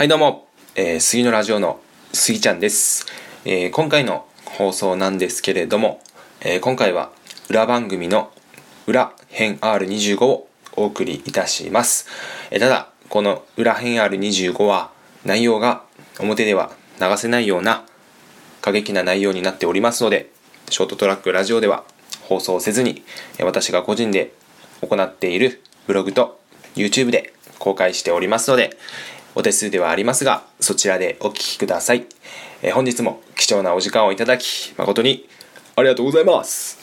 はいどうも、えー、杉のラジオの杉ちゃんです、えー、今回の放送なんですけれども、えー、今回は裏番組の裏編 R25 をお送りいたします、えただこの裏編 R25 は内容が表では流せないような過激な内容になっておりますのでショートトラックラジオでは放送せずに私が個人で行っているブログと YouTube で公開しておりますので、お手数ではありますが、そちらでお聞きください。えー、本日も貴重なお時間をいただき、誠にありがとうございます。